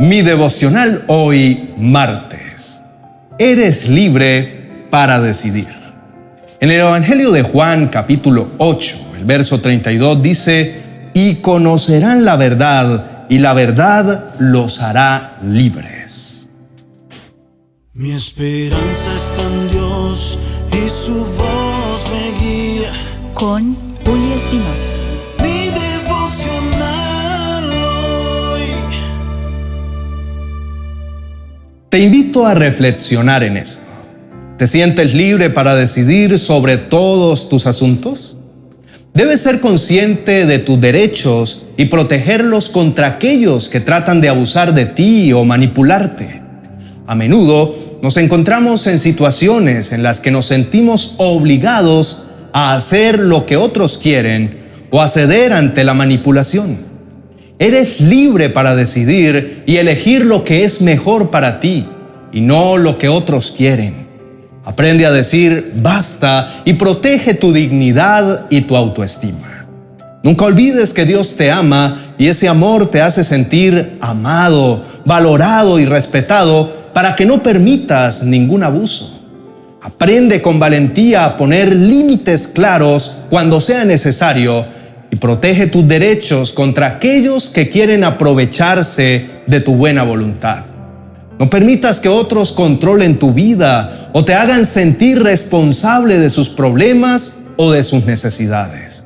mi devocional hoy martes. Eres libre para decidir. En el Evangelio de Juan capítulo 8, el verso 32 dice, y conocerán la verdad y la verdad los hará libres. Mi esperanza está en Dios y su voz me guía. Con Julio Espinosa. Te invito a reflexionar en esto. ¿Te sientes libre para decidir sobre todos tus asuntos? Debes ser consciente de tus derechos y protegerlos contra aquellos que tratan de abusar de ti o manipularte. A menudo nos encontramos en situaciones en las que nos sentimos obligados a hacer lo que otros quieren o a ceder ante la manipulación. Eres libre para decidir y elegir lo que es mejor para ti y no lo que otros quieren. Aprende a decir basta y protege tu dignidad y tu autoestima. Nunca olvides que Dios te ama y ese amor te hace sentir amado, valorado y respetado para que no permitas ningún abuso. Aprende con valentía a poner límites claros cuando sea necesario protege tus derechos contra aquellos que quieren aprovecharse de tu buena voluntad. No permitas que otros controlen tu vida o te hagan sentir responsable de sus problemas o de sus necesidades.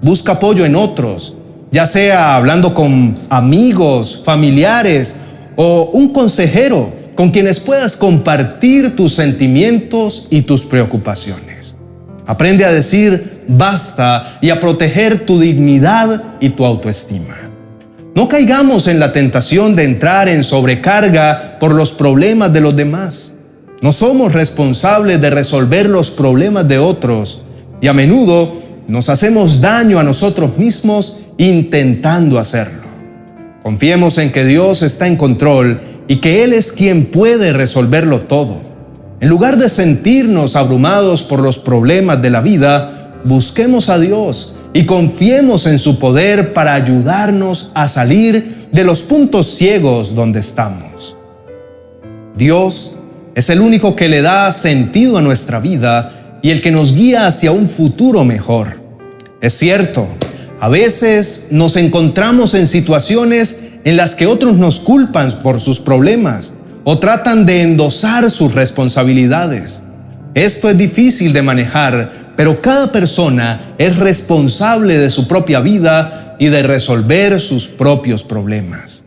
Busca apoyo en otros, ya sea hablando con amigos, familiares o un consejero con quienes puedas compartir tus sentimientos y tus preocupaciones. Aprende a decir basta y a proteger tu dignidad y tu autoestima. No caigamos en la tentación de entrar en sobrecarga por los problemas de los demás. No somos responsables de resolver los problemas de otros y a menudo nos hacemos daño a nosotros mismos intentando hacerlo. Confiemos en que Dios está en control y que Él es quien puede resolverlo todo. En lugar de sentirnos abrumados por los problemas de la vida, busquemos a Dios y confiemos en su poder para ayudarnos a salir de los puntos ciegos donde estamos. Dios es el único que le da sentido a nuestra vida y el que nos guía hacia un futuro mejor. Es cierto, a veces nos encontramos en situaciones en las que otros nos culpan por sus problemas o tratan de endosar sus responsabilidades. Esto es difícil de manejar pero cada persona es responsable de su propia vida y de resolver sus propios problemas.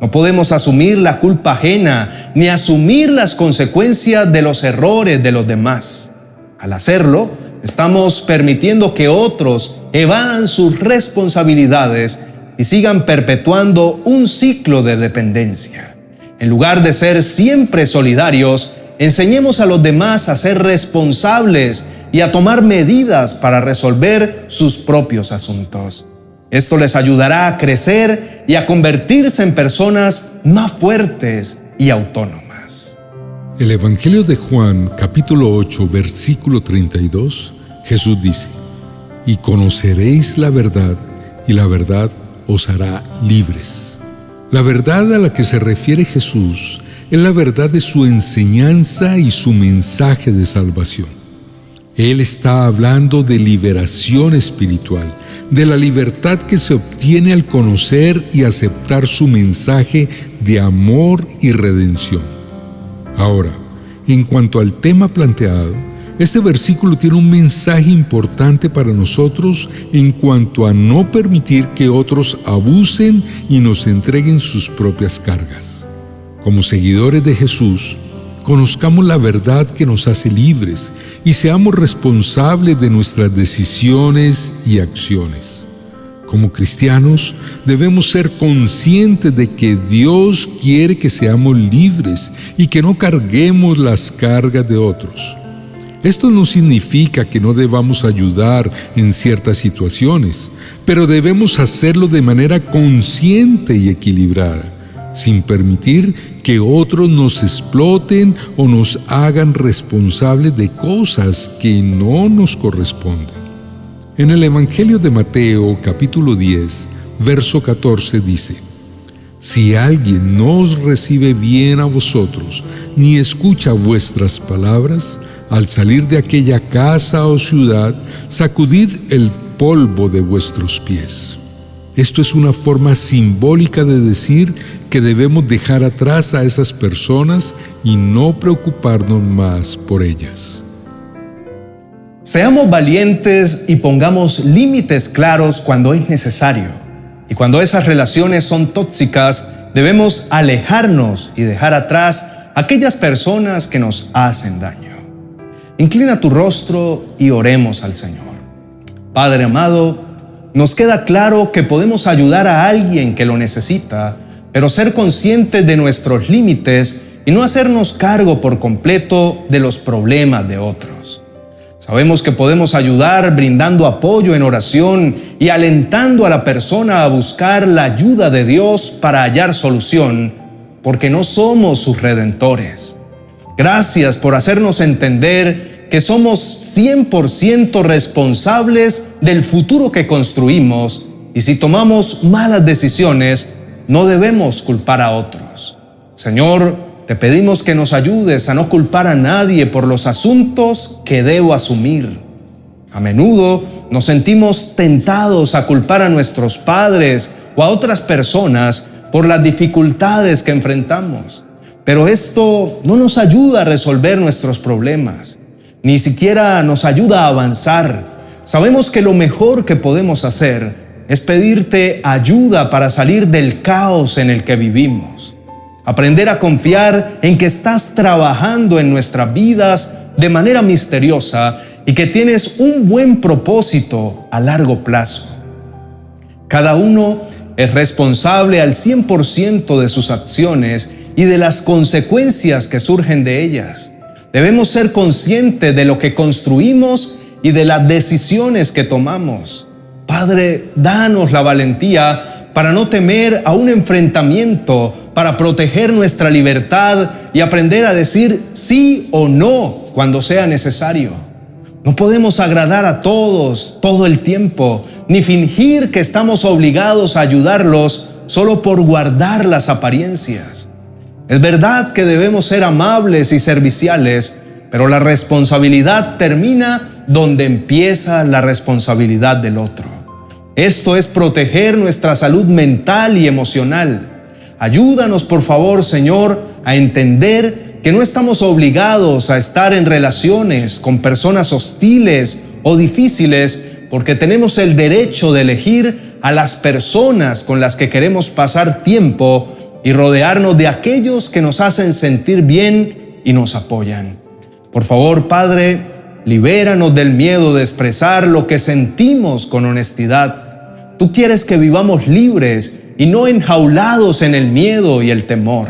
No podemos asumir la culpa ajena ni asumir las consecuencias de los errores de los demás. Al hacerlo, estamos permitiendo que otros evadan sus responsabilidades y sigan perpetuando un ciclo de dependencia. En lugar de ser siempre solidarios, enseñemos a los demás a ser responsables y a tomar medidas para resolver sus propios asuntos. Esto les ayudará a crecer y a convertirse en personas más fuertes y autónomas. El Evangelio de Juan capítulo 8 versículo 32, Jesús dice, y conoceréis la verdad y la verdad os hará libres. La verdad a la que se refiere Jesús es la verdad de su enseñanza y su mensaje de salvación. Él está hablando de liberación espiritual, de la libertad que se obtiene al conocer y aceptar su mensaje de amor y redención. Ahora, en cuanto al tema planteado, este versículo tiene un mensaje importante para nosotros en cuanto a no permitir que otros abusen y nos entreguen sus propias cargas. Como seguidores de Jesús, conozcamos la verdad que nos hace libres y seamos responsables de nuestras decisiones y acciones. Como cristianos debemos ser conscientes de que Dios quiere que seamos libres y que no carguemos las cargas de otros. Esto no significa que no debamos ayudar en ciertas situaciones, pero debemos hacerlo de manera consciente y equilibrada sin permitir que otros nos exploten o nos hagan responsables de cosas que no nos corresponden. En el Evangelio de Mateo capítulo 10, verso 14 dice, Si alguien no os recibe bien a vosotros, ni escucha vuestras palabras, al salir de aquella casa o ciudad, sacudid el polvo de vuestros pies. Esto es una forma simbólica de decir que debemos dejar atrás a esas personas y no preocuparnos más por ellas. Seamos valientes y pongamos límites claros cuando es necesario y cuando esas relaciones son tóxicas, debemos alejarnos y dejar atrás aquellas personas que nos hacen daño. Inclina tu rostro y oremos al Señor. Padre amado, nos queda claro que podemos ayudar a alguien que lo necesita, pero ser conscientes de nuestros límites y no hacernos cargo por completo de los problemas de otros. Sabemos que podemos ayudar brindando apoyo en oración y alentando a la persona a buscar la ayuda de Dios para hallar solución, porque no somos sus redentores. Gracias por hacernos entender que somos 100% responsables del futuro que construimos y si tomamos malas decisiones, no debemos culpar a otros. Señor, te pedimos que nos ayudes a no culpar a nadie por los asuntos que debo asumir. A menudo nos sentimos tentados a culpar a nuestros padres o a otras personas por las dificultades que enfrentamos. Pero esto no nos ayuda a resolver nuestros problemas, ni siquiera nos ayuda a avanzar. Sabemos que lo mejor que podemos hacer es pedirte ayuda para salir del caos en el que vivimos. Aprender a confiar en que estás trabajando en nuestras vidas de manera misteriosa y que tienes un buen propósito a largo plazo. Cada uno es responsable al 100% de sus acciones y de las consecuencias que surgen de ellas. Debemos ser conscientes de lo que construimos y de las decisiones que tomamos. Padre, danos la valentía para no temer a un enfrentamiento, para proteger nuestra libertad y aprender a decir sí o no cuando sea necesario. No podemos agradar a todos todo el tiempo, ni fingir que estamos obligados a ayudarlos solo por guardar las apariencias. Es verdad que debemos ser amables y serviciales, pero la responsabilidad termina donde empieza la responsabilidad del otro. Esto es proteger nuestra salud mental y emocional. Ayúdanos, por favor, Señor, a entender que no estamos obligados a estar en relaciones con personas hostiles o difíciles porque tenemos el derecho de elegir a las personas con las que queremos pasar tiempo y rodearnos de aquellos que nos hacen sentir bien y nos apoyan. Por favor, Padre, libéranos del miedo de expresar lo que sentimos con honestidad Tú quieres que vivamos libres y no enjaulados en el miedo y el temor.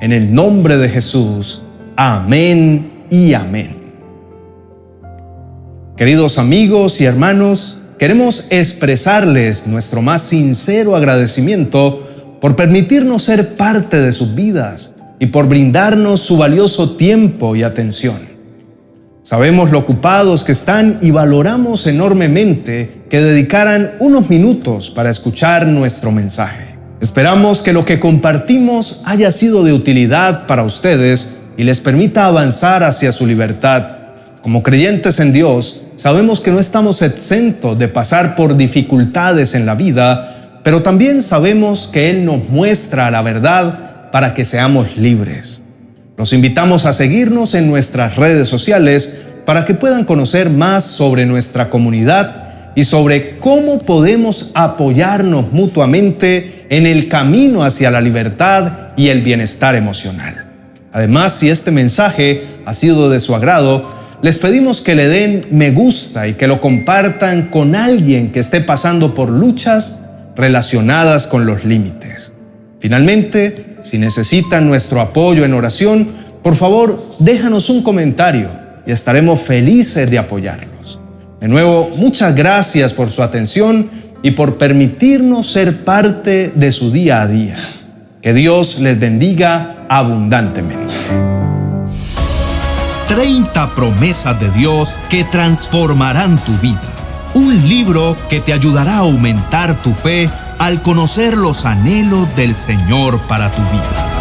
En el nombre de Jesús. Amén y amén. Queridos amigos y hermanos, queremos expresarles nuestro más sincero agradecimiento por permitirnos ser parte de sus vidas y por brindarnos su valioso tiempo y atención. Sabemos lo ocupados que están y valoramos enormemente que dedicaran unos minutos para escuchar nuestro mensaje. Esperamos que lo que compartimos haya sido de utilidad para ustedes y les permita avanzar hacia su libertad. Como creyentes en Dios, sabemos que no estamos exentos de pasar por dificultades en la vida, pero también sabemos que Él nos muestra la verdad para que seamos libres. Los invitamos a seguirnos en nuestras redes sociales para que puedan conocer más sobre nuestra comunidad y sobre cómo podemos apoyarnos mutuamente en el camino hacia la libertad y el bienestar emocional. Además, si este mensaje ha sido de su agrado, les pedimos que le den me gusta y que lo compartan con alguien que esté pasando por luchas relacionadas con los límites. Finalmente, si necesitan nuestro apoyo en oración, por favor déjanos un comentario y estaremos felices de apoyarlos. De nuevo, muchas gracias por su atención y por permitirnos ser parte de su día a día. Que Dios les bendiga abundantemente. 30 promesas de Dios que transformarán tu vida. Un libro que te ayudará a aumentar tu fe al conocer los anhelos del Señor para tu vida.